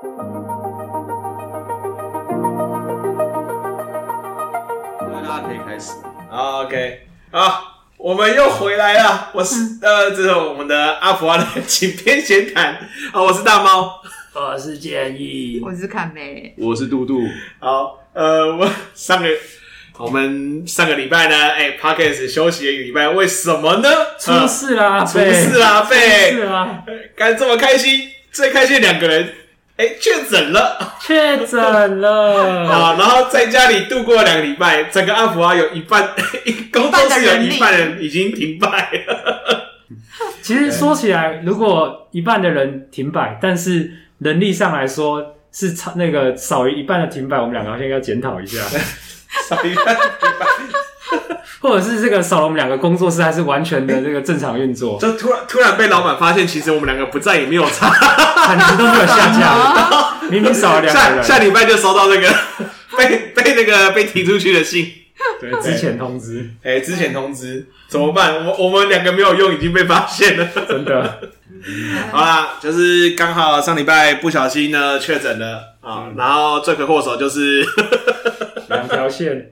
大家可以开始。OK，好，我们又回来了。我是呃，这是我们的阿福阿的井边闲谈。啊，我是大猫，我是建议，我是看梅，我是杜杜。好，呃，我上个我们上个礼拜呢，哎，Podcast 休息了一个礼拜，为什么呢？出事啦！出事啦！出事啦！干这么开心，最开心两个人。哎，确诊了，确诊了 啊！然后在家里度过了两个礼拜，整个阿福啊有一半，工作室有一半人已经停摆了。其实说起来，如果一半的人停摆，但是能力上来说是差那个少于一半的停摆，我们两个好像要检讨一下。少于一半停摆。或者是这个少了我们两个工作室还是完全的这个正常运作，就突然突然被老板发现，其实我们两个不在也没有差，产值都没有下降，明明少了两个人。下下礼拜就收到那个 被被那个被提出去的信，对，之前通知，哎、欸，之前通知。怎么办？我我们两个没有用，已经被发现了，真的。好啦，就是刚好上礼拜不小心呢确诊了。啊，嗯、然后罪魁祸首就是两条线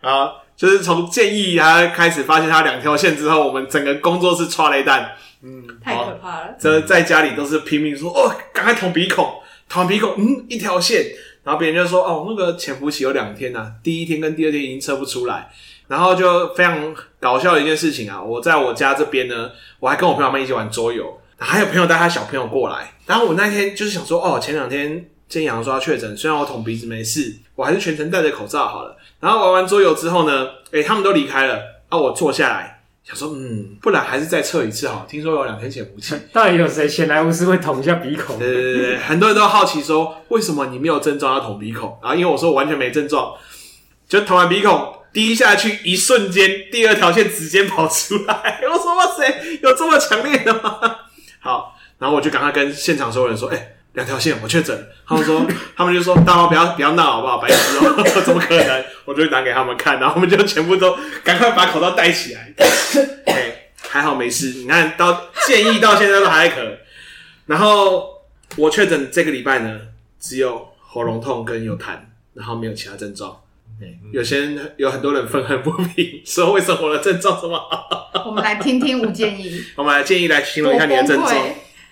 啊。就是从建议他开始发现他两条线之后，我们整个工作室剉咧等，嗯，太可怕了。这在家里都是拼命说哦，赶快捅鼻孔，捅鼻孔，嗯，一条线。然后别人就说哦，那个潜伏期有两天呐、啊，第一天跟第二天已经测不出来。然后就非常搞笑的一件事情啊，我在我家这边呢，我还跟我朋友们一起玩桌游，还有朋友带他小朋友过来。然后我那天就是想说哦，前两天建议阳说要确诊，虽然我捅鼻子没事，我还是全程戴着口罩好了。然后玩完桌游之后呢，诶，他们都离开了，啊，我坐下来想说，嗯，不然还是再测一次好。听说有两天潜伏期，到底有谁闲来无事会捅一下鼻孔？对对对，很多人都好奇说，为什么你没有症状要捅鼻孔？然后因为我说我完全没症状，就捅完鼻孔滴下去，一瞬间第二条线直接跑出来。我说哇塞，有这么强烈的吗？好，然后我就赶快跟现场所有人说，诶两条线，我确诊。他们说，他们就说，大猫不要不要闹好不好？白痴哦，怎么可能？我就拿给他们看，然后我们就全部都赶快把口罩戴起来。哎，还好没事。你看到建议到现在都还可。然后我确诊这个礼拜呢，只有喉咙痛跟有痰，然后没有其他症状。有些人有很多人愤恨不平，说为什么我的症状这么好？我们来听听吴建议。我们来建议来形容一下你的症状。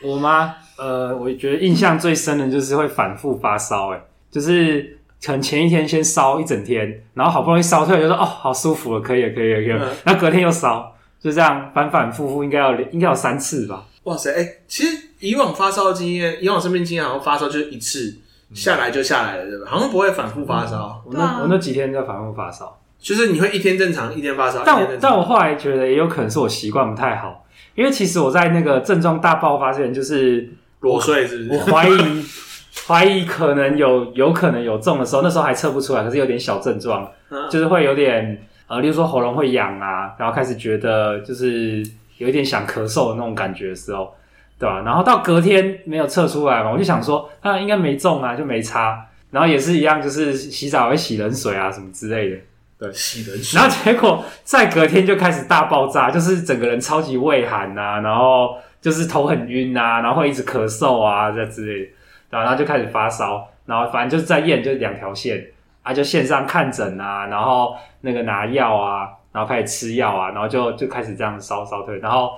我吗？呃，我觉得印象最深的就是会反复发烧，哎，就是可能前一天先烧一整天，然后好不容易烧退了，就说哦，好舒服了，可以了，可以了，可以了，然后隔天又烧，就这样反反复复，应该要应该有三次吧。哇塞，哎，其实以往发烧的经验，以往生病经验好像发烧就是一次下来就下来了，对吧？好像不会反复发烧。我那我那几天在反复发烧，就是你会一天正常，一天发烧。但我但我后来觉得也有可能是我习惯不太好，因为其实我在那个症状大爆发之前就是。裸睡是不是？我怀疑，怀疑可能有，有可能有中的时候，那时候还测不出来，可是有点小症状，啊、就是会有点呃，例如说喉咙会痒啊，然后开始觉得就是有一点想咳嗽的那种感觉的时候，对吧、啊？然后到隔天没有测出来嘛，我就想说啊，应该没中啊，就没差。然后也是一样，就是洗澡会洗冷水啊，什么之类的，对，洗冷水。然后结果在隔天就开始大爆炸，就是整个人超级畏寒啊，然后。就是头很晕啊，然后一直咳嗽啊，这之类的，然后就开始发烧，然后反正就是在验，就是两条线啊，就线上看诊啊，然后那个拿药啊，然后开始吃药啊，然后就就开始这样烧烧退，然后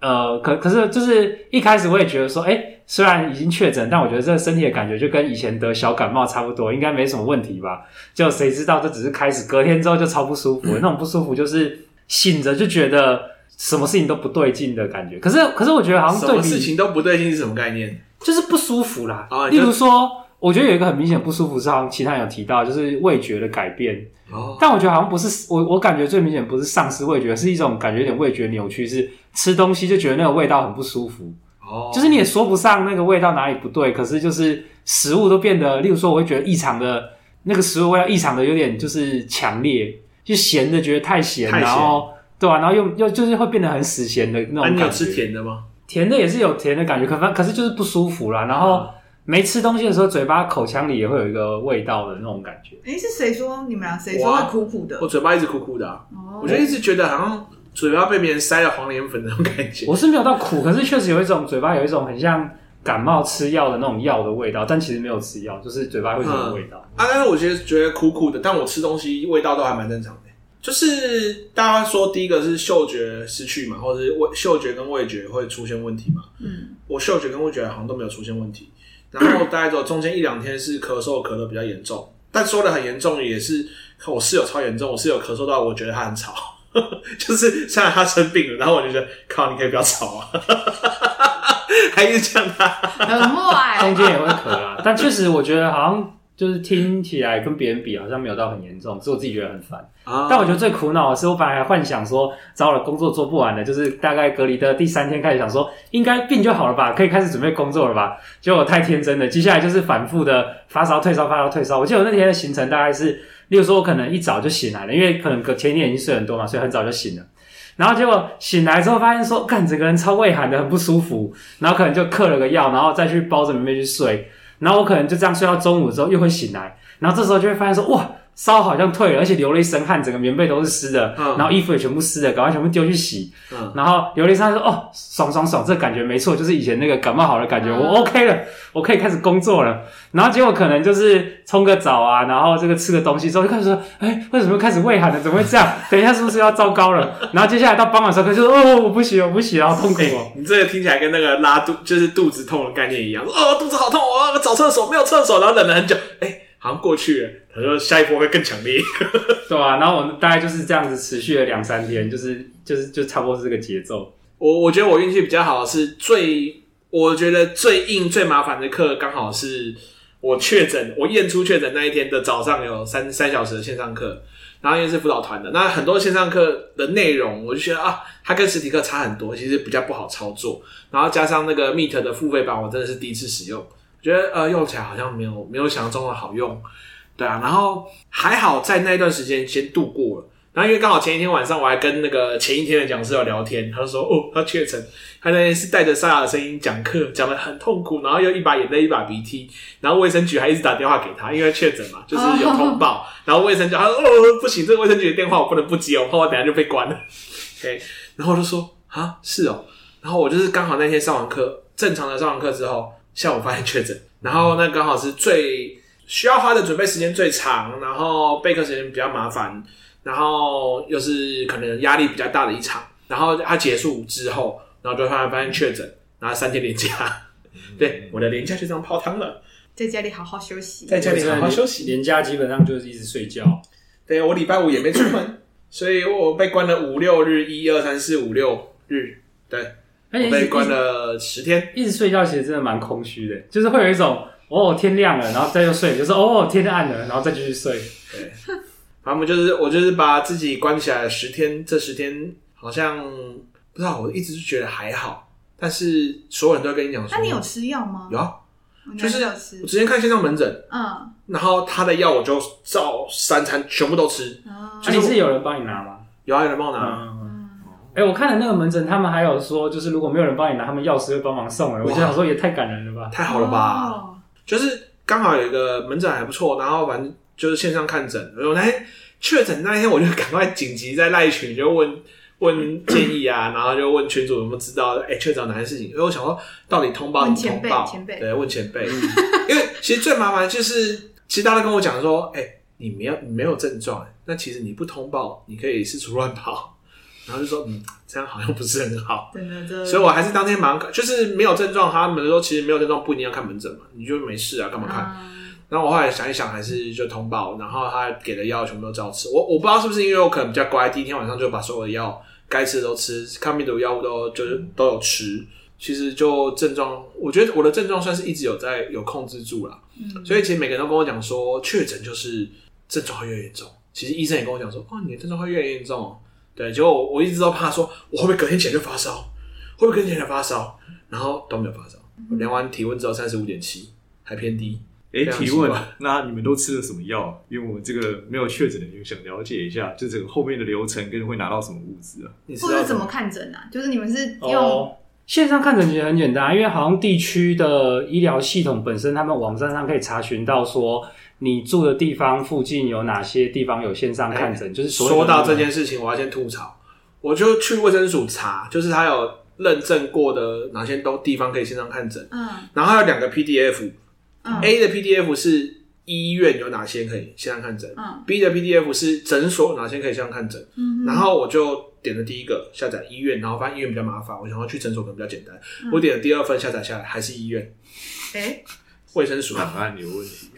呃，可可是就是一开始我也觉得说，诶，虽然已经确诊，但我觉得这个身体的感觉就跟以前得小感冒差不多，应该没什么问题吧？就谁知道这只是开始，隔天之后就超不舒服，那种不舒服就是醒着就觉得。什么事情都不对劲的感觉，可是可是我觉得好像对什么事情都不对劲是什么概念？就是不舒服啦。哦、例如说，我觉得有一个很明显不舒服是，好像其他人有提到，就是味觉的改变。哦，但我觉得好像不是我，我感觉最明显不是丧失味觉，是一种感觉有点味觉扭曲，是吃东西就觉得那个味道很不舒服。哦，就是你也说不上那个味道哪里不对，可是就是食物都变得，例如说，我会觉得异常的那个食物味道异常的有点就是强烈，就咸的觉得太咸，太咸然后。对啊，然后又又就是会变得很死咸的那种感觉。你有吃甜的吗？甜的也是有甜的感觉，可反可是就是不舒服啦。然后没吃东西的时候，嘴巴口腔里也会有一个味道的那种感觉。哎，是谁说你们俩谁说会苦苦的？我嘴巴一直苦苦的啊。哦。我就一直觉得好像嘴巴被别人塞了黄连粉那种感觉。我是没有到苦，可是确实有一种嘴巴有一种很像感冒吃药的那种药的味道，但其实没有吃药，就是嘴巴会有味道、嗯、啊。但是我觉得觉得苦苦的，但我吃东西味道都还蛮正常的。就是大家说第一个是嗅觉失去嘛，或者是味嗅觉跟味觉会出现问题嘛。嗯，我嗅觉跟味觉好像都没有出现问题，然后大概只有中间一两天是咳嗽咳的比较严重，但说的很严重也是我室友超严重，我室友咳嗽到我觉得他很吵，就是虽然他生病了，然后我就觉得靠，你可以不要吵啊，还是这样他很坏，中间也会咳啊，但确实我觉得好像。就是听起来跟别人比好像没有到很严重，所以我自己觉得很烦。啊、但我觉得最苦恼的是，我本来还幻想说，糟了，工作做不完了，就是大概隔离的第三天开始想说，应该病就好了吧，可以开始准备工作了吧。结果我太天真了，接下来就是反复的发烧、退烧、发烧、退烧。我记得我那天的行程大概是，例如说我可能一早就醒来了，因为可能隔前一天已经睡很多嘛，所以很早就醒了。然后结果醒来之后发现说，干，整个人超畏寒的，很不舒服。然后可能就嗑了个药，然后再去包着棉被去睡。然后我可能就这样睡到中午之后又会醒来，然后这时候就会发现说，哇，烧好像退了，而且流了一身汗，整个棉被都是湿的，嗯、然后衣服也全部湿的，赶快全部丢去洗。嗯、然后流了一身汗说，哦，爽爽爽，这感觉没错，就是以前那个感冒好的感觉，嗯、我 OK 了，我可以开始工作了。然后结果可能就是冲个澡啊，然后这个吃个东西之后就开始说，哎，为什么开始胃寒了？怎么会这样？等一下是不是要糟糕了？然后接下来到傍晚时候，他就说，哦，我不洗，我不洗，然后痛苦哦。你这个听起来跟那个拉肚，就是肚子痛的概念一样，哦，肚子好痛，我要找厕所，没有厕所，然后忍了很久，哎。好像过去了，他说下一波会更强烈，对啊，然后我们大概就是这样子持续了两三天，就是就是就差不多是这个节奏。我我觉得我运气比较好，是最我觉得最硬最麻烦的课，刚好是我确诊，我验出确诊那一天的早上有三三小时的线上课，然后因为是辅导团的，那很多线上课的内容，我就觉得啊，它跟实体课差很多，其实比较不好操作，然后加上那个 Meet 的付费版，我真的是第一次使用。觉得呃用起来好像没有没有想象中的好用，对啊，然后还好在那一段时间先度过了，然后因为刚好前一天晚上我还跟那个前一天的讲师有聊天，他就说哦他确诊，他那天是带着沙哑的声音讲课，讲的很痛苦，然后又一把眼泪一把鼻涕，然后卫生局还一直打电话给他，因为确诊嘛，就是有通报，然后卫生局他说哦不行，这个卫生局的电话我不能不接，我怕我等下就被关了，OK，然后我就说啊是哦，然后我就是刚好那天上完课，正常的上完课之后。下午发现确诊，然后那刚好是最需要花的准备时间最长，然后备课时间比较麻烦，然后又是可能压力比较大的一场，然后它结束之后，然后就突然发现确诊，然后三天连假，对，我的连假就这样泡汤了，在家里好好休息，在家里好好休息，连假基本上就是一直睡觉，对，我礼拜五也没出门，所以我被关了五六日，一二三四五六日，对。我被关了十天，一直睡觉，其实真的蛮空虚的，就是会有一种哦天亮了，然后再又睡，就是哦天暗了，然后再继续睡。对，他们就是我就是把自己关起来十天，这十天好像不知道，我一直是觉得还好，但是所有人都跟你讲说，那你有吃药吗？有啊，就是我之前看线上门诊，嗯，然后他的药我就照三餐全部都吃。那你是有人帮你拿吗？有啊，有人帮我拿。哎、欸，我看了那个门诊，他们还有说，就是如果没有人帮你拿，他们药师会帮忙送。哎，我就想说，也太感人了吧，太好了吧？就是刚好有一个门诊还不错，然后反正就是线上看诊。然后那天确诊那一天，我就赶快紧急在赖群就问问建议啊，然后就问群主有没有知道哎确诊哪些事情。因为我想说，到底通报怎么通报？前辈，对，问前辈。因为其实最麻烦就是，其实大家跟我讲说，哎、欸，你没有你没有症状，那其实你不通报，你可以四处乱跑。然后就说，嗯，这样好像不是很好，真的，真的。所以我还是当天马上，就是没有症状，他们说其实没有症状不一定要看门诊嘛，你就没事啊，干嘛看？嗯、然后我后来想一想，还是就通报，然后他给的药全部都照吃。我我不知道是不是因为我可能比较乖，第一天晚上就把所有的药该吃的都吃，抗病毒药物都就是都有吃。其实就症状，我觉得我的症状算是一直有在有控制住了。嗯，所以其实每个人都跟我讲说，确诊就是症状会越严重。其实医生也跟我讲说，哦，你的症状会越严重。对，结果我我一直都怕说，我会不会隔天起来就发烧？会不会隔天起来发烧？然后都没有发烧。我量完体温之后三十五点七，还偏低。哎，提问，那你们都吃了什么药？因为我们这个没有确诊的，就想了解一下，就这个后面的流程跟会拿到什么物资啊？或者怎么看诊啊？就是你们是用、哦、线上看诊，其实很简单，因为好像地区的医疗系统本身，他们网站上可以查询到说。你住的地方附近有哪些地方有线上看诊？欸、就是说到这件事情，我要先吐槽，我就去卫生署查，就是他有认证过的哪些都地方可以线上看诊，嗯。然后还有两个 PDF，A 嗯。的 PDF 是医院有哪些可以线上看诊。嗯，B 的 PDF 是诊所哪些可以线上看诊。嗯，然后我就点了第一个下载医院，然后发现医院比较麻烦，我想要去诊所可能比较简单。嗯。我点了第二份下载下来还是医院。哎，卫生署，档案有问题。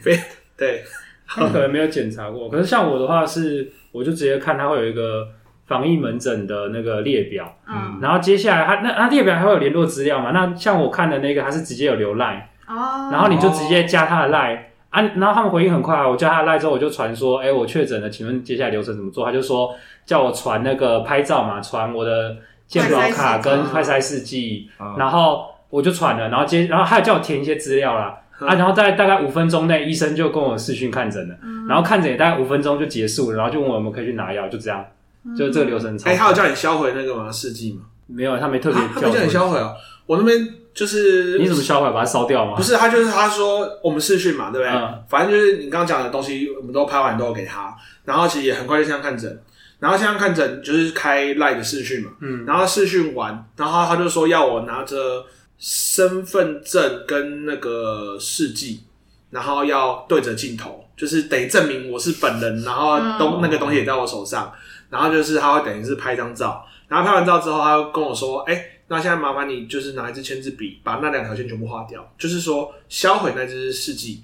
对，他可能没有检查过。可是像我的话是，我就直接看它会有一个防疫门诊的那个列表，嗯然后接下来它那它列表还会有联络资料嘛？那像我看的那个，它是直接有留 line，哦，然后你就直接加他的 line。啊，然后他们回应很快啊，我加他的 line 之后，我就传说，哎，我确诊了，请问接下来流程怎么做？他就说叫我传那个拍照嘛，传我的健保卡跟快筛试剂，啊然后我就传了，然后接，然后他还叫我填一些资料啦，啊，然后在大概五分钟内，医生就跟我视讯看诊了，嗯然后看诊也大概五分钟就结束了，然后就问我有没有可以去拿药，就这样，就这个流程。哎，他有叫你销毁那个吗？试剂吗？没有，他没特别啊他没叫你。销毁哦，我那边就是你怎么销毁？把它烧掉吗？不是，他就是他说我们试讯嘛，对不对？嗯反正就是你刚刚讲的东西，我们都拍完都有给他，然后其实也很快就线上看诊，然后线上看诊就是开 Live 的视讯嘛，嗯，然后视讯完，然后他就说要我拿着身份证跟那个试剂，然后要对着镜头，就是得证明我是本人，然后东、嗯那个东西也在我手上，然后就是他会等于是拍张照，然后拍完照之后，他又跟我说，哎、那现在麻烦你就是拿一支签字笔，把那两条线全部划掉，就是说销毁那支试剂，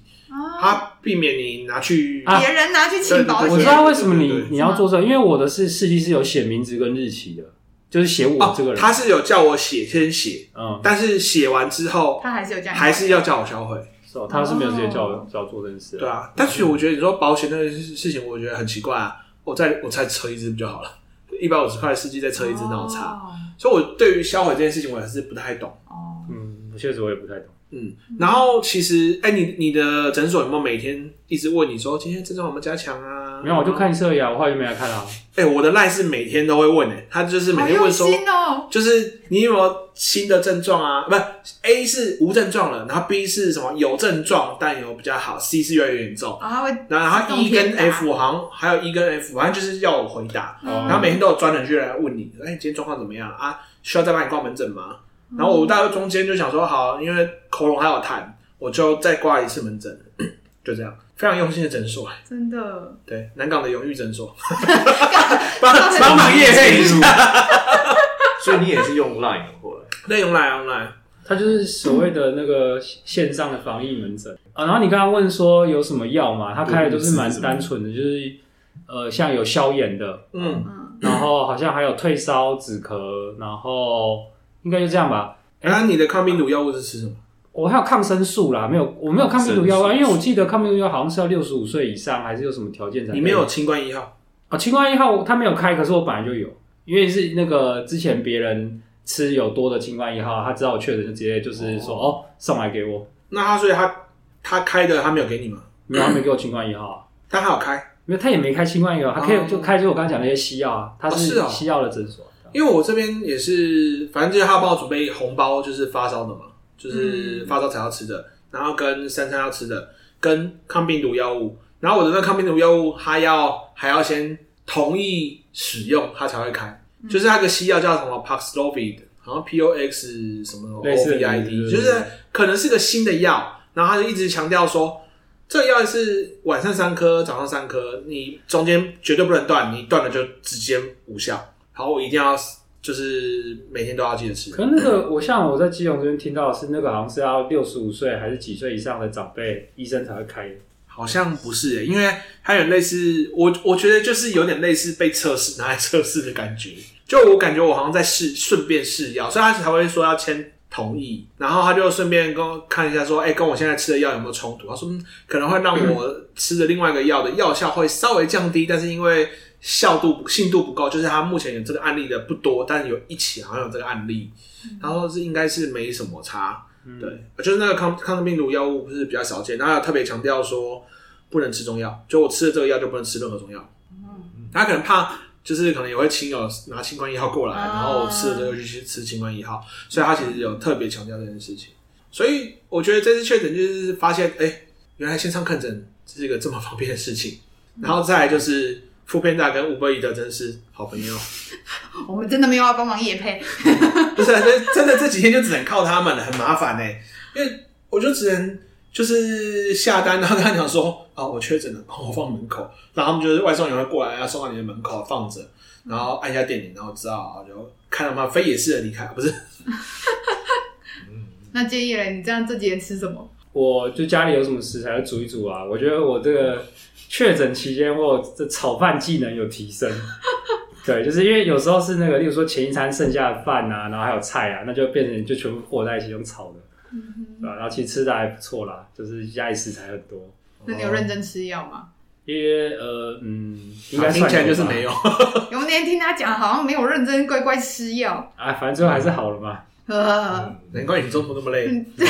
他避免你拿去啊。别人拿去请保险。我知，道为什么你你要做这个，因为我的是试剂是有写名字跟日期的，就是写我这个人。他是有叫我写，先写，嗯，但是写完之后他还是有这样，还是要叫我销毁。是哦，他是没有直接叫我叫我做这件事。对啊，但是我觉得你说保险那个事情，我觉得很奇怪啊。我再我再车一支不就好了？一百五十块的司机再车一支，那我差。哦所以我对于销毁这件事情，我还是不太懂。哦，嗯，确实我也不太懂。嗯，然后其实，哎、你你的诊所有没有每天一直问你说今天症状有没有加强啊？没有，我就看一次而已啊，我后来就没来看了啊。哎、我的赖是每天都会问哎、他就是每好用天问说，心哦，就是你有没有新的症状啊？不是 A 是无症状了，然后 B 是什么有症状但有比较好，C 是越来越严重。哦，他会然后 E 跟填答 F 好像还有 E 跟 F，反正就是要我回答。嗯然后每天都有专人去来问你，哎、今天状况怎么样啊？需要再帮你挂门诊吗？然后我大概中间就想说，好，因为喉咙还有痰，我就再挂一次门诊，就这样，非常用心的诊所。真的对，南港的永裕诊所，帮帮忙业配一下，所以你也是用 Line 过来，那用来用来，它就是所谓的那个线上的防疫门诊啊。然后你刚刚问说有什么药嘛？他开的都是蛮单纯的，就是呃，像有消炎的，嗯，嗯，然后好像还有退烧、止咳，然后应该就这样吧。然后你的抗病毒药物是吃什么？我还有抗生素啦，没有，我没有抗病毒药啊，因为我记得抗病毒药好像是要六十五岁以上，还是有什么条件才？你没有清冠一号，啊？清冠一号他没有开，可是我本来就有，因为是那个之前别人吃有多的清冠一号，他知道我确诊就直接就是说哦送来给我，那他所以他他开的他没有给你吗？没有，他没给我清冠一号啊。但他有开，没有，他也没开清冠一号，他可以哦就开就我刚刚讲那些西药啊，他哦是哦西药的诊所。因为我这边也是，反正就是他帮我准备红包，就是发烧的嘛，就是发烧才要吃的，然后跟三餐要吃的，跟抗病毒药物。然后我的那抗病毒药物，他要还要先同意使用，他才会开。就是那个西药叫什么 Paxlovid，好像 P O X 什么 O V I 对 D，就是可能是个新的药，然后他就一直强调说，这个药是晚上三颗，早上三颗，你中间绝对不能断，你断了就直接无效。好，我一定要就是每天都要记得吃。可是那个，我像我在基隆这边听到的是，那个好像是要六十五岁还是几岁以上的长辈，医生才会开的。好像不是耶，因为它有类似我，我觉得就是有点类似被测试拿来测试的感觉。就我感觉我好像在试，顺便试药，所以他才会说要签同意，然后他就顺便跟我看一下说，哎、跟我现在吃的药有没有冲突？他说、嗯、可能会让我吃的另外一个药的药效会稍微降低，但是因为效度信度不够，就是他目前有这个案例的不多，但是有一起好像有这个案例，然后是应该是没什么差。对，就是那个抗抗病毒药物不是比较少见，然后有特别强调说不能吃中药，就我吃了这个药就不能吃任何中药。他可能怕，就是可能也会亲友拿新冠一号过来，然后我吃了这个就去吃新冠一号，所以他其实有特别强调这件事情。所以我觉得这次确诊就是发现，哎、原来线上看诊是一个这么方便的事情。然后再来就是副片大跟 Uber Eats 真是好朋友。我们真的没有要帮忙夜配，不是、啊，这真的这几天就只能靠他们了，很麻烦呢、欸。因为我就只能就是下单，然后跟他讲说啊，我确诊了，帮我放门口，然后他们就是外送员会过来，要送到你的门口放着，然后按一下电铃，然后知道就看到他飞也是的离开，不是？那建议嘞，你这样这几天吃什么？我就家里有什么食材就煮一煮啊。我觉得我这个确诊期间，我这炒饭技能有提升。对，就是因为有时候是那个，例如说前一餐剩下的饭啊，然后还有菜啊，那就变成就全部和在一起用炒的，对吧？然后其实吃的还不错啦，就是家里食材很多。那你有认真吃药吗？因为呃嗯，应该听起来就是没有。有那天听他讲，好像没有认真乖乖吃药。啊，反正最后还是好了嘛。呃，难怪你中途那么累。对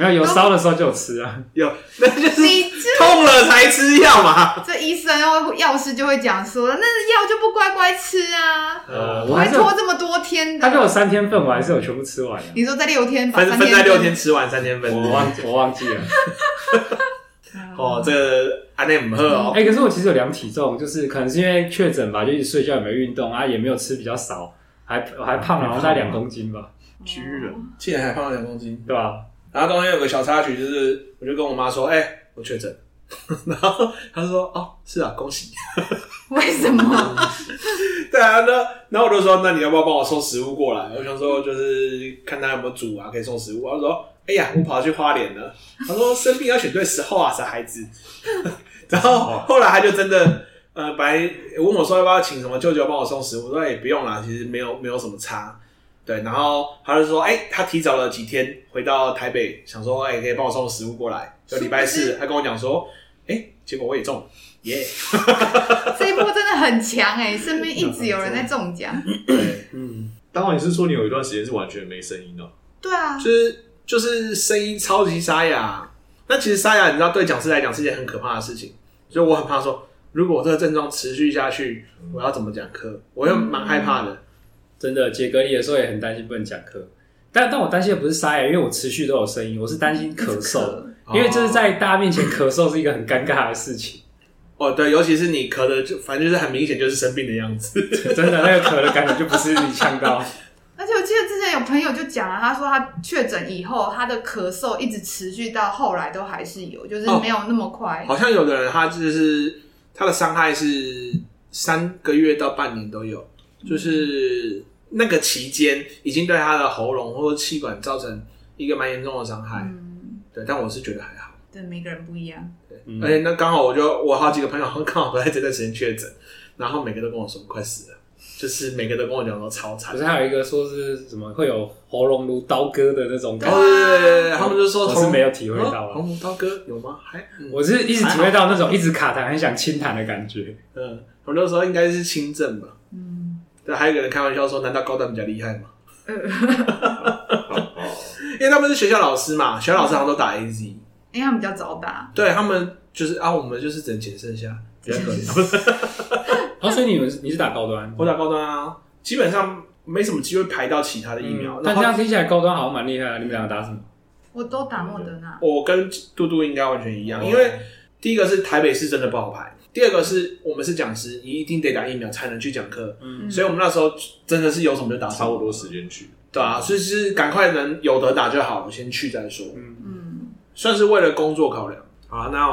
没有有烧的时候就有吃啊，有，那就是你痛了才吃药嘛。这医生或药师就会讲说，那药就不乖乖吃啊。呃，我还拖这么多天的。他给我三天份，我还是有全部吃完。你说在六天分分在六天吃完三天份，我忘我忘记了。哦，这个安内姆赫哦。哎，可是我其实有量体重，就是可能是因为确诊吧，就一直睡觉也没运动啊，也没有吃比较少，还还胖了，然后大概两公斤吧。居然竟然还胖了两公斤，对吧？然后中间有个小插曲，就是我就跟我妈说：“哎、欸，我确诊。” 然后她就说：“哦，是啊，恭喜。”为什么？对啊，那然后我就说：“那你要不要帮我送食物过来？”我想说就是看他有没有煮啊，可以送食物。我说：“哎呀，我跑去花莲了。”他说：“生病要选对时候啊，傻孩子。”然后后来他就真的呃，本来问我说要不要请什么舅舅帮我送食物，我说也不用啦，其实没有没有什么差。对，然后他就说：“哎、欸，他提早了几天回到台北，想说，哎、欸，可以帮我送食物过来。就礼拜四，他跟我讲说，哎、欸，结果我也中了，耶、yeah！这一波真的很强哎，身边一直有人在中奖。对，嗯，当然你是说你有一段时间是完全没声音的？对啊，就是就是声音超级沙哑。那其实沙哑，你知道，对讲师来讲是一件很可怕的事情。所以我很怕说，如果我这个症状持续下去，我要怎么讲课？我又蛮害怕的。嗯”真的，解隔离的时候也很担心不能讲课，但但我担心的不是沙哑，因为我持续都有声音，我是担心咳嗽，因为这是在大家面前咳嗽是一个很尴尬的事情。哦，对，尤其是你咳的，就反正就是很明显就是生病的样子，真的那个咳的感觉就不是你呛到。而且我记得之前有朋友就讲了，他说他确诊以后，他的咳嗽一直持续到后来都还是有，就是没有那么快。哦，好像有的人他就是他的伤害是三个月到半年都有，就是。那个期间已经对他的喉咙或者气管造成一个蛮严重的伤害，嗯，对，但我是觉得还好。对，每个人不一样。对，嗯、而且那刚好我就我好几个朋友刚好都在这段时间确诊，然后每个都跟我说快死了，就是每个都跟我讲说超惨。可是还有一个说是什么会有喉咙如刀割的那种感觉，对对对对，他们就说我是没有体会到了，喉咙刀割有吗？还，嗯、我是一直体会到那种一直卡痰很想清痰的感觉。嗯，我那时候应该是轻症吧。嗯。对，还有一个人开玩笑说：“难道高端比较厉害吗？” 因为他们是学校老师嘛，学校老师好像都打 AZ，因为他们比较早打。对他们就是啊，我们就是只能捡剩下，比较可怜。啊，所以你们你是打高端，我打高端啊，基本上没什么机会排到其他的疫苗。但这样听起来高端好像蛮厉害啊！你们两个打什么？我都打莫德纳。我跟嘟嘟应该完全一样，因为第一个是台北市真的不好排。第二个是我们是讲师，你一定得打疫苗才能去讲课，嗯，所以我们那时候真的是有什么就打，差不多时间去，对啊，所以是赶快能有得打就好，先去再说，嗯嗯，算是为了工作考量。好，那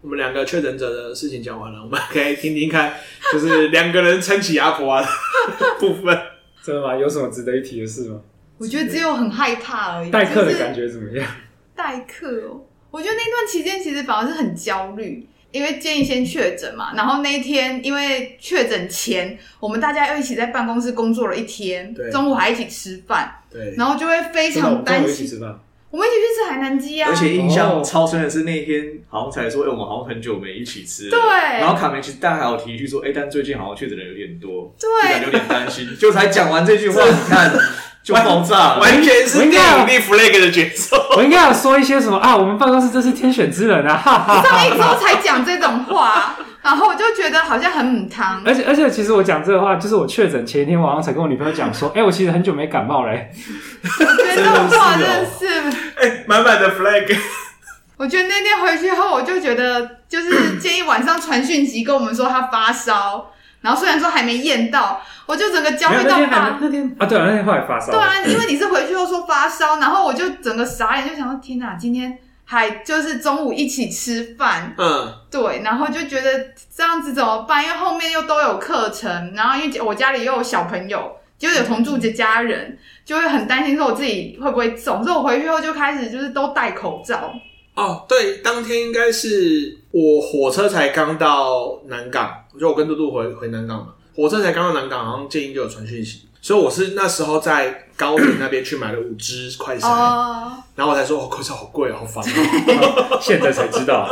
我们两个确诊者的事情讲完了，我们可以听听看，就是两个人撑起阿婆啊的 部分，真的吗？有什么值得一提的事吗？我觉得只有很害怕而已。代课的感觉怎么样？代课哦，我觉得那段期间其实反而是很焦虑。因为建议先确诊嘛，然后那一天因为确诊前，我们大家又一起在办公室工作了一天，对中午还一起吃饭，对，然后就会非常担心。我们一起去吃海南鸡啊！而且印象超深的是那一天好像才说，哎、欸，我们好像很久没一起吃。对。然后卡梅其实大家还有提一句说，哎、欸，但最近好像确诊的人有点多，对，有点担心。就才讲完这句话，你看。就爆炸了，完全是电影立 flag 的节奏。我应该要说一些什么啊？我们办公室真是天选之人啊！哈哈，上一周才讲这种话，然后我就觉得好像很母汤。而且而且，其实我讲这个话，就是我确诊前一天晚上才跟我女朋友讲说，哎、欸，我其实很久没感冒嘞。我觉得这种话真的是，哎，满满的 flag。我觉得那天回去后，我就觉得就是 建议晚上传讯息跟我们说他发烧，然后虽然说还没验到，我就整个焦虑到发那天啊，对啊，那天后来发烧，对啊，因为你是回去后说发烧，然后我就整个傻眼，就想说天哪，今天还就是中午一起吃饭，嗯，对，然后就觉得这样子怎么办？因为后面又都有课程，然后因为我家里又有小朋友，就有同住的家人，就会很担心说我自己会不会中，所以我回去后就开始就是都戴口罩。哦，对，当天应该是我火车才刚到南港，我觉得我跟嘟嘟回回南港嘛，火车才刚到南港，好像建英就有传讯息，所以我是那时候在高铁那边去买了五支快筛，哦、然后我才说哦，口罩好贵，好烦啊，现在才知道，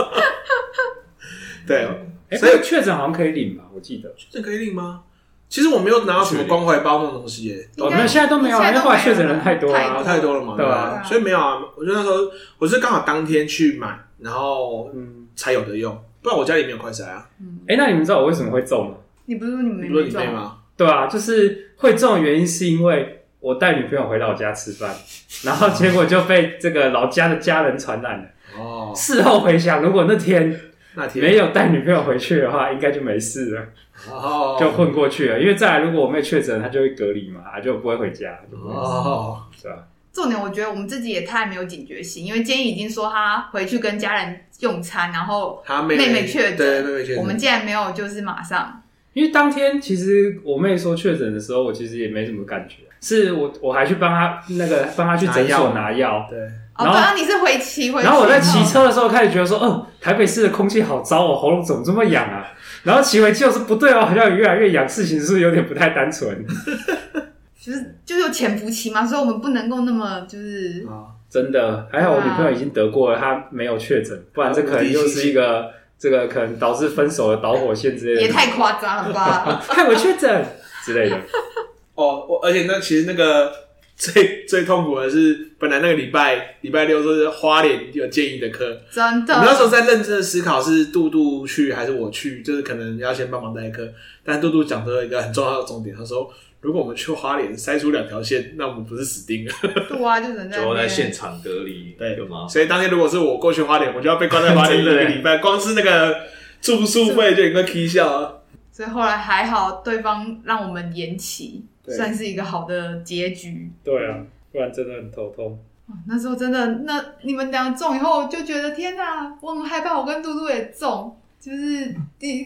对，欸、所以确诊好像可以领吧？我记得。确诊可以领吗？其实我没有拿到什么关怀包那种东西耶，我们现在都没有，因为后来确诊人太多了，太多。了嘛，对吧？所以没有啊。我觉得那时候我是刚好当天去买，然后嗯才有的用，不然我家里没有快筛啊。哎，那你们知道我为什么会中吗？你不是说你们没中吗？对啊，就是会中的原因是因为我带女朋友回老家吃饭，然后结果就被这个老家的家人传染了。哦，事后回想，如果那天那天没有带女朋友回去的话，应该就没事了。哦，就混过去了，因为再来，如果我没有确诊，他就会隔离嘛，他就不会回家。哦，是吧？重点，我觉得我们自己也太没有警觉性，因为建议已经说他回去跟家人用餐，然后他妹妹确诊，对妹妹确诊，我们竟然没有，就是马上。因为当天其实我妹说确诊的时候，我其实也没什么感觉，是我我还去帮她那个帮她去诊所拿药，对。然后你是回骑回，然后我在骑车的时候开始觉得说，哦，台北市的空气好糟哦，喉咙怎么这么痒啊？然后骑回去又是不对哦，好像越来越痒，事情是不是有点不太单纯？就是就是有潜伏期嘛，所以我们不能够那么就是啊，真的还好，我女朋友已经得过了，她没有确诊，不然这可能又是一个这个可能导致分手的导火线之类的，也太夸张了吧？害我确诊之类的。哦，我而且那其实那个。最最痛苦的是，本来那个礼拜礼拜六是花莲有建议的课，真的。我那时候在认真的思考是杜杜去还是我去，就是可能要先帮忙代课。但杜杜讲出了一个很重要的重点，他说：“如果我们去花莲塞出两条线，那我们不是死定了？” 对啊，就人在就在现场隔离，对，有吗？所以当天如果是我过去花莲，我就要被关在花莲 一个礼拜，光是那个住宿费就应该起笑啊。所以后来还好，对方让我们延期。算是一个好的结局。对啊，不然真的很头痛。那时候真的，那你们俩中以后就觉得天哪，我很害怕。我跟嘟嘟也中，就是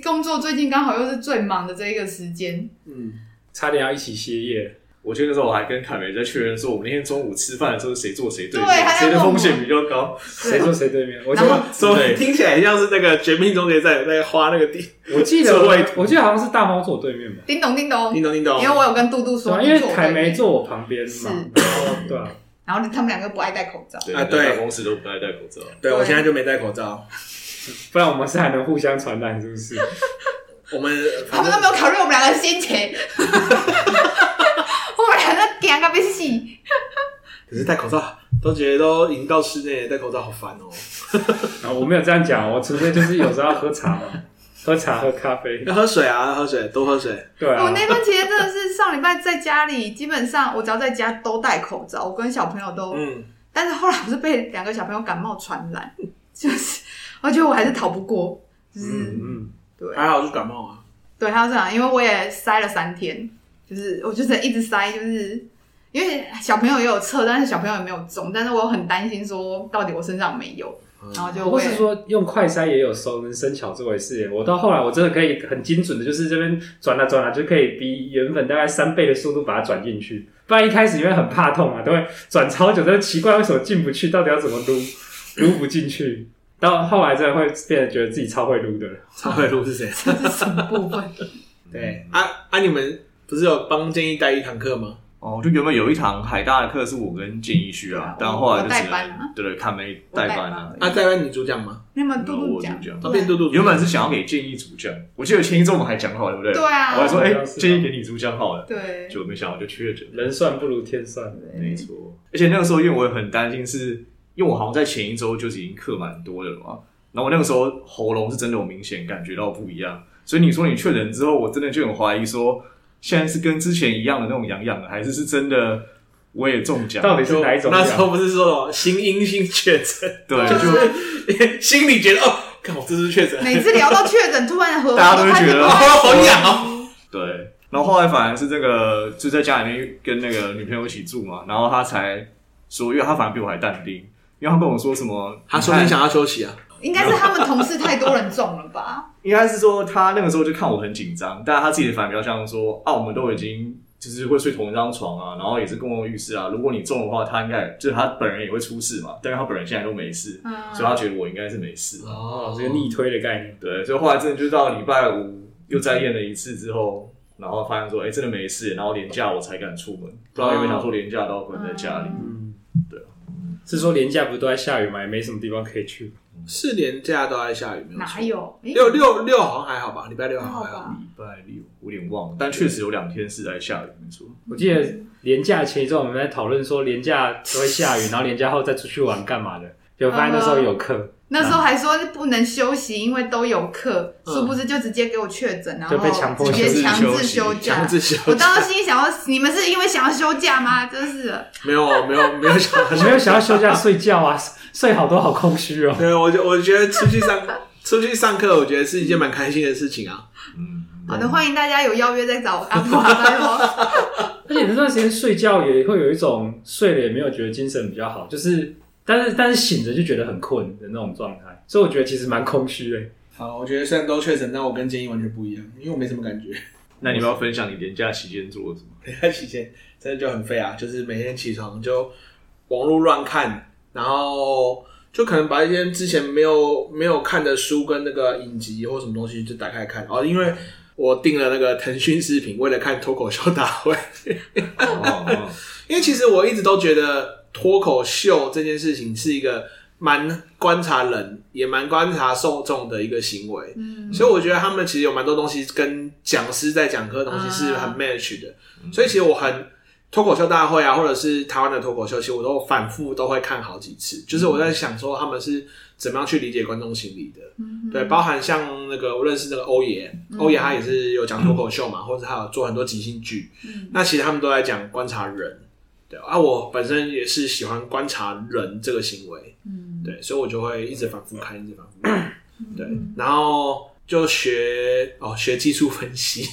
工作最近刚好又是最忙的这一个时间，嗯，差点要一起歇业。我记得那时候我还跟凯梅在确认说，我们那天中午吃饭的时候谁坐谁对面，谁的风险比较高，谁坐谁对面。我觉得说听起来像是那个绝命终结在在花那个地。我记得 我记得好像是大猫坐对面吧。叮咚叮咚叮咚叮咚，因为我有跟嘟嘟说，因为凯梅坐我旁边嘛。然后对啊，然后他们两个不爱戴口罩。啊，对，办公室都不爱戴口罩。对，我现在就没戴口罩，不然我们是还能互相传染，是不是？我们他们都没有考虑我们两个的心情。我们两个惊个要死，可是戴口罩都觉得都已经到室内，戴口罩好烦哦。啊，我没有这样讲，我纯粹就是有时候要喝茶嘛，喝茶喝咖啡，要喝水啊，喝水多喝水。对啊，我那段期间真的是上礼拜在家里，基本上我只要在家都戴口罩，我跟小朋友都，嗯，但是后来不是被两个小朋友感冒传染，就是我觉得我还是逃不过，就是嗯，对，还好是感冒啊，对，还有这样，因为我也塞了三天。就是我就是一直塞，就是因为小朋友也有测，但是小朋友也没有中，但是我很担心说到底我身上没有，然后就或是说用快塞也有熟能生巧这回事。我到后来我真的可以很精准的，就是这边转了转了，就可以比原本大概三倍的速度把它转进去。不然一开始因为很怕痛啊，都会转超久，但是奇怪为什么进不去，到底要怎么撸，撸不进去。到后来真的会变得觉得自己超会撸的，超会撸是谁？这是什么部分？对啊啊你们。不是有帮建议带一堂课吗？哦，就原本有一堂海大的课是我跟建议去啊，但后来就代班啊，对对，看没代班啊。啊，代班你主讲吗？你们嘟嘟讲，变嘟嘟。原本是想要给建议主讲，我记得前一周我们还讲好，对不对？对啊。我还说，哎，建议给你主讲好了。对。就没想到就确诊，人算不如天算，没错。而且那个时候，因为我也很担心，是因为我好像在前一周就已经课蛮多的了嘛，然后我那个时候喉咙是真的有明显感觉到不一样，所以你说你确诊之后，我真的就很怀疑说。现在是跟之前一样的那种痒痒的，还是是真的我也中奖，到底是哪一种？那时候不是说新阴性确诊，对，就是心里觉得哦，看我这是确诊。每次聊到确诊，突然和 大家都会觉得好痒哦。对，然后后来反而是这个就在家里面跟那个女朋友一起住嘛，然后他才说，因为他反而比我还淡定，因为他跟我说什么，他说你想要休息啊。应该是他们同事太多人中了吧？应该是说他那个时候就看我很紧张，但是他自己的反应比较像说啊，我们都已经就是会睡同一张床啊，然后也是共用浴室啊。如果你中的话，他应该就是他本人也会出事嘛，但是他本人现在都没事，嗯、所以他觉得我应该是没事。哦，这个逆推的概念。对，所以后来真的就到礼拜五又再验了一次之后，然后发现说，哎、欸，真的没事，然后连假我才敢出门，不知道有没有想说连假都要关在家里。是说连假不是都在下雨吗？也没什么地方可以去。是连假都在下雨，没有？哪有？六六六好像还好吧，礼拜六还好。礼拜六我有点忘了，但确实有两天是在下雨，没错。我记得连假前一周我们在讨论说连假都会下雨，然后连假后再出去玩干嘛的，就发现那时候有课。那时候还说不能休息，因为都有课，殊不知就直接给我确诊，然后就被强迫直接强制休假。强制休假。我当时心里想要，你们是因为想要休假吗？真是没有没有没有想 没有想要休假睡觉啊。睡好多好空虚哦。对，我觉我觉得出去上 出去上课，我觉得是一件蛮开心的事情啊。嗯，好的，欢迎大家有邀约再找阿布阿拜哦。而且这段时间睡觉也会有一种睡了也没有觉得精神比较好，就是但是但是醒着就觉得很困的那种状态，所以我觉得其实蛮空虚的。好，我觉得虽然都确诊，但我跟建议完全不一样，因为我没什么感觉。那你们要分享你年假期间做了什么？年假期间真的就很废啊，就是每天起床就网络乱看。然后就可能把一些之前没有没有看的书跟那个影集或什么东西就打开看，哦，因为我订了那个腾讯视频，为了看脱口秀大会。因为其实我一直都觉得脱口秀这件事情是一个蛮观察人，也蛮观察受众的一个行为。嗯，所以我觉得他们其实有蛮多东西跟讲师在讲课的东西是很 match 的。所以其实我很。脱口秀大会啊，或者是台湾的脱口秀，其实我都反复都会看好几次。就是我在想说，他们是怎么样去理解观众心理的？嗯、对，包含像那个我认识那个欧爷，欧爷、嗯、他也是有讲脱口秀嘛，嗯、或者他有做很多即兴剧。嗯、那其实他们都在讲观察人，对啊，我本身也是喜欢观察人这个行为，嗯，对，所以我就会一直反复看，一直反复看，对，然后就学哦，学技术分析。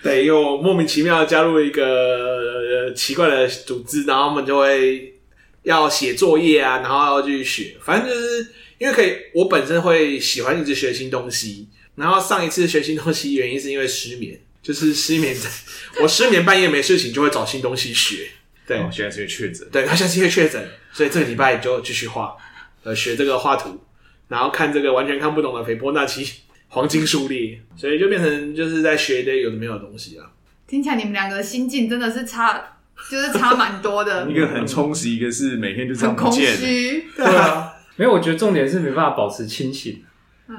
对，因为我莫名其妙加入一个、呃、奇怪的组织，然后他们就会要写作业啊，然后要去学，反正就是因为可以，我本身会喜欢一直学新东西。然后上一次学新东西原因是因为失眠，就是失眠，我失眠半夜没事情就会找新东西学。对，哦、现在是确诊，对，他现在是确诊，所以这个礼拜就继续画，呃，学这个画图，然后看这个完全看不懂的斐波那契。黄金数列，所以就变成就是在学一堆有的没有的东西啊。听起来你们两个心境真的是差，就是差蛮多的。一个很充实，一个是每天就这样不见。很空虚。对啊，没有，我觉得重点是没办法保持清醒，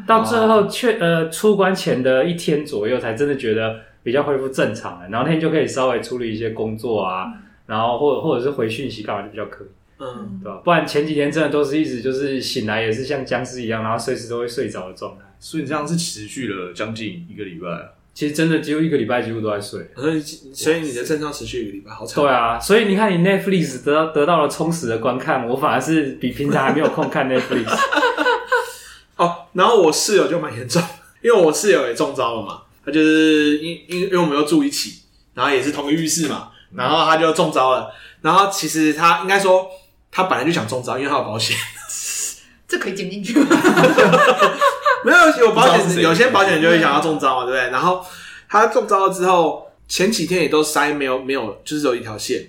到最后确呃出关前的一天左右，才真的觉得比较恢复正常了。然后那天就可以稍微处理一些工作啊，然后或者或者是回讯息干嘛就比较可以。嗯，对吧？不然前几天真的都是一直就是醒来也是像僵尸一样，然后随时都会睡着的状态。所以你这样是持续了将近一个礼拜啊？其实真的几乎一个礼拜几乎都在睡。所以所以你的症状持续一个礼拜，好惨。对啊，所以你看你 Netflix 得到得到了充实的观看，我反而是比平常还没有空看 Netflix。哦，然后我室友就蛮严重，因为我室友也中招了嘛，他就是因因因为我们又住一起，然后也是同个浴室嘛，然后他就中招了。然后其实他应该说。他本来就想中招，因为他有保险，这可以剪进去吗？没有有保险，有些保险就会想要中招嘛，对不对？然后他中招了之后，前几天也都塞没有没有，就是有一条线，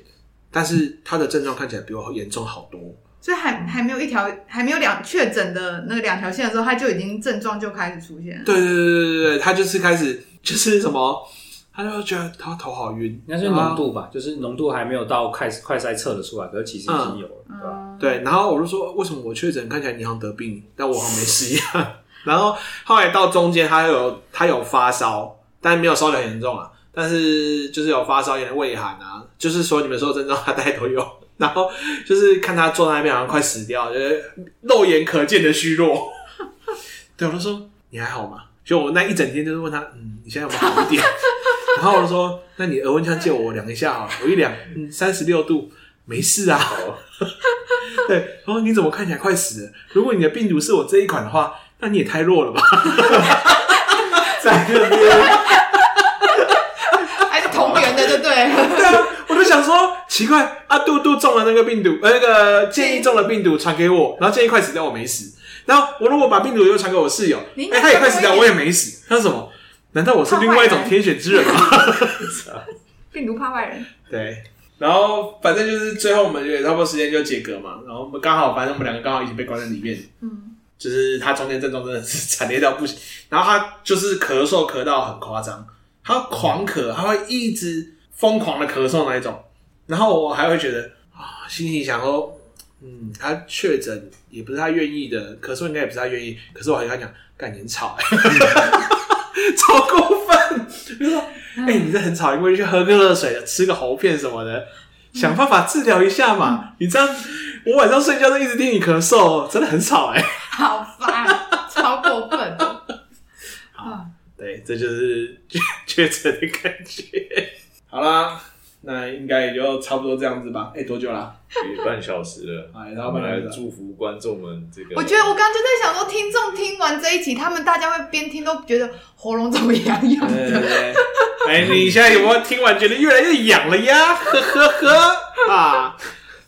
但是他的症状看起来比我严重好多，所以还还没有一条，还没有两确诊的那个两条线的时候，他就已经症状就开始出现。对对对对对对，他就是开始就是什么。他就觉得他头好晕，应该是浓度吧，就是浓度还没有到快快筛测的出来，可是其实已经有了，对吧？对，然后我就说，为什么我确诊看起来你好像得病，但我好像没事一样。然后后来到中间，他有他有发烧，但是没有烧得很严重啊，但是就是有发烧，有点畏寒啊，就是说你们说症状他大概都有。然后就是看他坐在那边好像快死掉，就是肉眼可见的虚弱。对，我就说你还好吗？就我那一整天就是问他，嗯，你现在有没有好一点？然后我就说，那你额温枪借我，量一下好了，我一量，嗯，三十六度，没事啊。对，然后你怎么看起来快死了？如果你的病毒是我这一款的话，那你也太弱了吧？在那边。对啊，我就想说奇怪，阿杜杜中了那个病毒，呃，那个建议中了病毒传给我，然后建议快死掉，我没死。然后我如果把病毒又传给我室友，哎，他也快死掉，我也没死。他说什么？难道我是另外一种天选之人吗？病毒怕坏人。对，然后反正就是最后我们也差不多时间就解隔嘛，然后我们刚好，反正我们两个刚好一起被关在里面。嗯，就是他中间症状真的是惨烈到不行，然后他就是咳嗽咳到很夸张，他狂咳，他会一直。疯狂的咳嗽那一种，然后我还会觉得啊，心情想说，嗯，他确诊也不是他愿意的，咳嗽应该也不是他愿意，可是我还跟他讲，干你很吵，欸，超过分，就说，哎，欸，你这很吵，因为去喝个热水，吃个喉片什么的，想办法治疗一下嘛。你这样，我晚上睡觉都一直听你咳嗽，真的很吵哎，欸，好烦，超过分。好，对，这就是 确诊的感觉。好啦，那应该也就差不多这样子吧。哎、欸，多久啦？也半小时了。哎，然后我们来祝福观众们这个。我觉得我刚刚就在想说，听众听完这一集，他们大家会边听都觉得喉咙怎么痒痒的。对对对。哎、欸，你现在有没有听完觉得越来越痒了呀？呵呵呵。啊，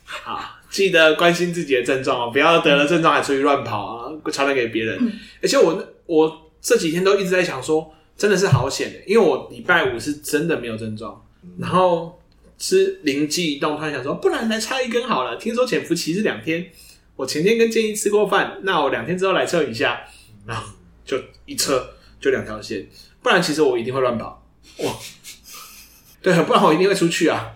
好，记得关心自己的症状哦，不要得了症状还出去乱跑啊，传染给别人。而且、我我这几天都一直在想说，真的是好险的，因为我礼拜五是真的没有症状。然后是灵机一动，突然想说，不然来插一根好了。听说潜伏期是两天，我前天跟建议吃过饭，那我两天之后来测一下，然后就一测就两条线。不然其实我一定会乱跑，哇，对，不然我一定会出去啊，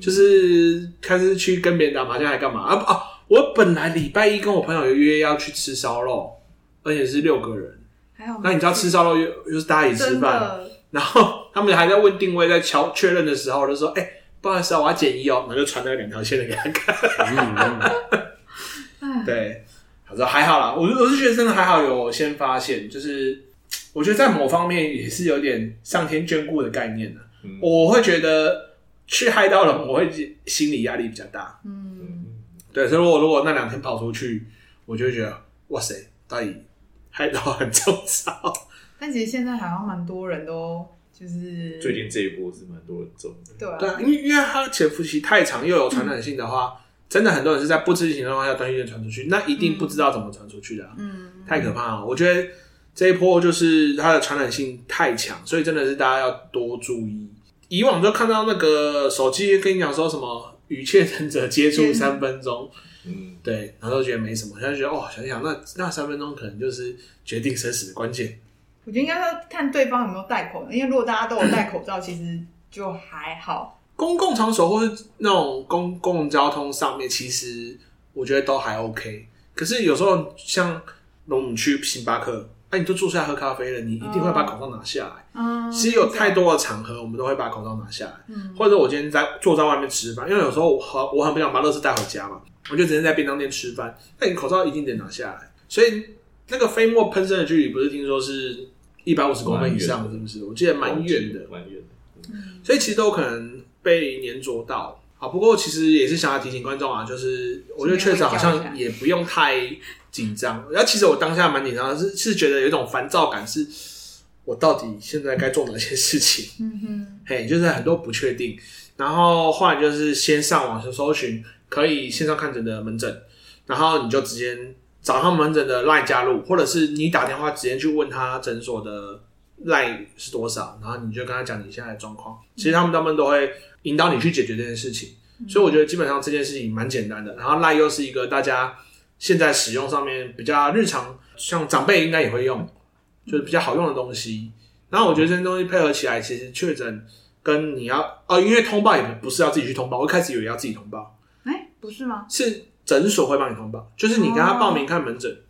就是开始去跟别人打麻将还干嘛啊？啊，我本来礼拜一跟我朋友有约要去吃烧肉，而且是六个人，还好。那你知道吃烧肉又又是大家一起吃饭，然后。他们还在问定位，在敲确认的时候，就说：“哎、欸，不好意思啊，我要减一哦。”然后就传那两条线的给他看。嗯、对，他说还好啦，我我是觉得真的还好，有先发现，就是我觉得在某方面也是有点上天眷顾的概念的。嗯、我会觉得去嗨到人，我会心理压力比较大。嗯，对，所以如果如果那两天跑出去，我就会觉得哇塞，到底嗨到很重要。但其实现在好像蛮多人都。就是最近这一波是蛮多人中的，对啊，对啊，因为因为它潜伏期太长，又有传染性的话，嗯、真的很多人是在不知情的状况下断线传出去，那一定不知道怎么传出去的、啊，嗯，太可怕了。我觉得这一波就是它的传染性太强，所以真的是大家要多注意。以往就看到那个手机跟你讲说什么与确诊者接触三分钟，嗯，对，然后都觉得没什么，现在觉得哦，想想那那三分钟可能就是决定生死的关键。我觉得应该要看对方有没有戴口罩，因为如果大家都有戴口罩，其实就还好。公共场所或是那种公共交通上面，其实我觉得都还 OK。可是有时候像我们去星巴克，哎、啊，你都坐下来喝咖啡了，你一定会把口罩拿下来。嗯，其实有太多的场合，我们都会把口罩拿下来。嗯，或者我今天在坐在外面吃饭，因为有时候我很我很不想把乐事带回家嘛，我就直接在便当店吃饭，那你口罩一定得拿下来。所以那个飞沫喷射的距离，不是听说是。一百五十公分以上，是不是？我记得蛮远的，蛮远的。嗯，所以其实都有可能被黏着到。好，不过其实也是想要提醒观众啊，就是我觉得确诊好像也不用太紧张。然后其实我当下蛮紧张的，是是觉得有一种烦躁感，是我到底现在该做哪些事情？嗯哼，嘿，就是很多不确定。然后后来就是先上网去搜寻可以线上看诊的门诊，然后你就直接。找他门诊的 LINE 加入，或者是你打电话直接去问他诊所的 LINE 是多少，然后你就跟他讲你现在的状况。其实他们他们都会引导你去解决这件事情，所以我觉得基本上这件事情蛮简单的。然后 LINE 又是一个大家现在使用上面比较日常，像长辈应该也会用，就是比较好用的东西。然后我觉得这些东西配合起来，其实确诊跟你要哦，因为通报也不是要自己去通报，我一开始以为要自己通报，哎，不是吗？是。诊所会帮你通报，就是你跟他报名看门诊，oh.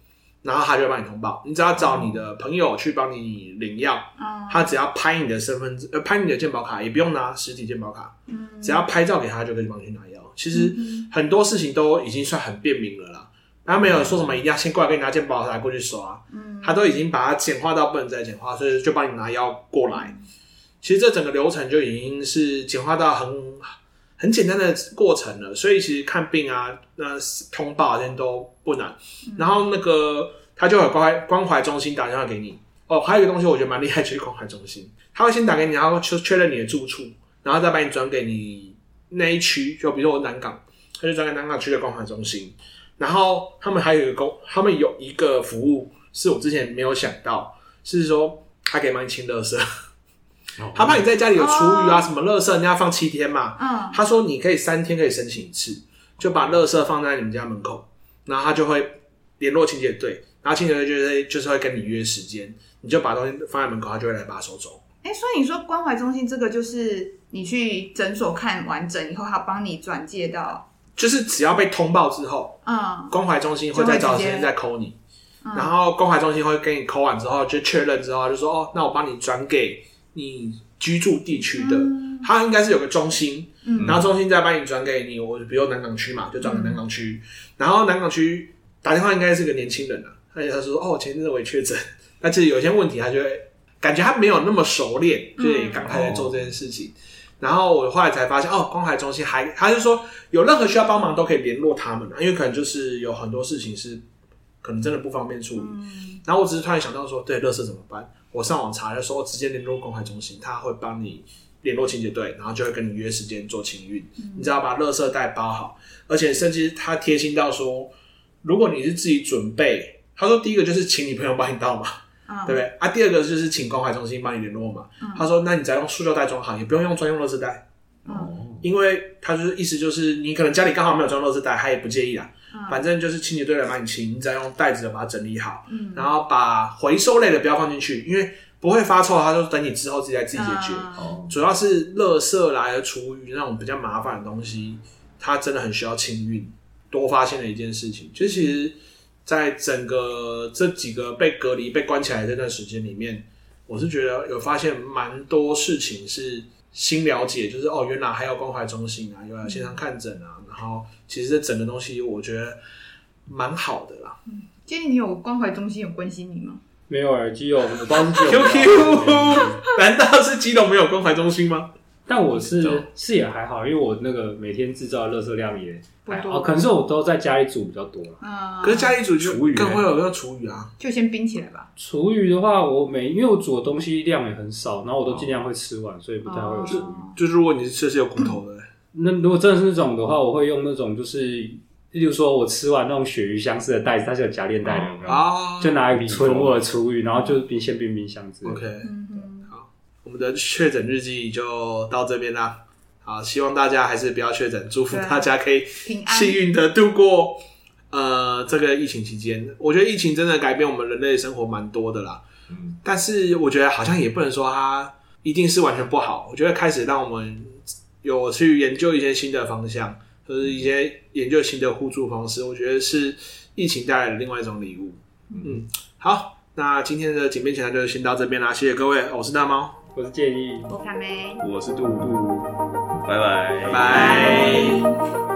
然后他就会帮你通报。你只要找你的朋友去帮你领药，oh. 他只要拍你的身份证，呃，拍你的健保卡，也不用拿实体健保卡，mm hmm. 只要拍照给他就可以帮你去拿药。其实很多事情都已经算很便民了啦。他没有说什么一定要先过来给你拿健保卡过去刷，mm hmm. 他都已经把它简化到不能再简化，所以就帮你拿药过来。其实这整个流程就已经是简化到很很简单的过程了，所以其实看病啊、那通报啊这些都不难。然后那个他就有关怀关怀中心打电话给你。哦，还有一个东西我觉得蛮厉害，就是关怀中心，他会先打给你，然后确确认你的住处，然后再把你转给你那一区，就比如说我南港，他就转给南港区的关怀中心。然后他们还有一个公，他们有一个服务是我之前没有想到，是说他可以帮你清垃圾。他怕你在家里有厨余啊，什么垃圾，人家放七天嘛。嗯。他说你可以三天可以申请一次，就把垃圾放在你们家门口，然后他就会联络清洁队，然后清洁队就是就是会跟你约时间，你就把东西放在门口，他就会来把它收走。哎、欸，所以你说关怀中心这个就是你去诊所看完整以后，他帮你转介到，就是只要被通报之后，嗯，关怀中心会再找时间再 call 你，然后关怀中心会跟你 call 完之后就确认之后就说哦，那我帮你转给。你居住地区的，它应该是有个中心，嗯、然后中心再帮你转给你，我比如南港区嘛，就转给南港区，嗯、然后南港区打电话应该是个年轻人啊，而且他说哦，前阵子我也确诊，那其实有些问题，他就会感觉他没有那么熟练，嗯、就也刚开始做这件事情，嗯、然后我后来才发现哦，关怀中心还，他就说有任何需要帮忙都可以联络他们，因为可能就是有很多事情是可能真的不方便处理，嗯、然后我只是突然想到说，对，垃圾怎么办？我上网查的时候，直接联络关怀中心，他会帮你联络清洁队，然后就会跟你约时间做清运。嗯、你只要把垃圾袋包好，而且甚至他贴心到说，如果你是自己准备，他说第一个就是请你朋友帮你倒嘛，嗯、对不对？啊，第二个就是请关怀中心帮你联络嘛。嗯、他说，那你只要用塑料袋装好，也不用用专用垃圾袋。嗯，因为他就是意思就是你可能家里刚好没有装垃圾袋，他也不介意啊。反正就是清洁队来帮你清，你再用袋子把它整理好，嗯，然后把回收类的不要放进去，因为不会发臭，它就等你之后自己再自己解决。哦，主要是垃圾来的厨余那种比较麻烦的东西，它真的很需要清运。多发现了一件事情，就其实在整个这几个被隔离、被关起来这段时间里面，我是觉得有发现蛮多事情是新了解，就是哦，原来还有关怀中心啊，有线上看诊啊。然后，其实这整个东西我觉得蛮好的啦。嗯，建议你有关怀中心有关心你吗？没有耳机有我们帮 QQ，难道是基隆没有关怀中心吗？但我是是也还好，因为我那个每天制造的垃圾量也还好，不多，可能是我都在家里煮比较多了。嗯，可是家里煮就更会有那个厨余啊，就先冰起来吧。厨余的话，我每因为我煮的东西量也很少，然后我都尽量会吃完，所以不太会有厨余。就是如果你是吃的是有骨头的。那如果真的是那种的话，我会用那种就是，例如说我吃完那种鳕鱼香似的袋子，它是有夹链袋的，有没有？啊，就拿来存我的厨余，然后就冰鲜冰冰箱子。OK，好，我们的确诊日记就到这边啦。好，希望大家还是不要确诊，祝福大家可以幸运的度过呃这个疫情期间。我觉得疫情真的改变我们人类的生活蛮多的啦。嗯，但是我觉得好像也不能说它一定是完全不好。我觉得开始让我们。有去研究一些新的方向，或者一些研究新的互助方式，我觉得是疫情带来的另外一种礼物。嗯，好，那今天的警辩钱就先到这边啦，谢谢各位，我是大猫，我是建议，我是卡梅，我是杜杜，拜拜，拜拜。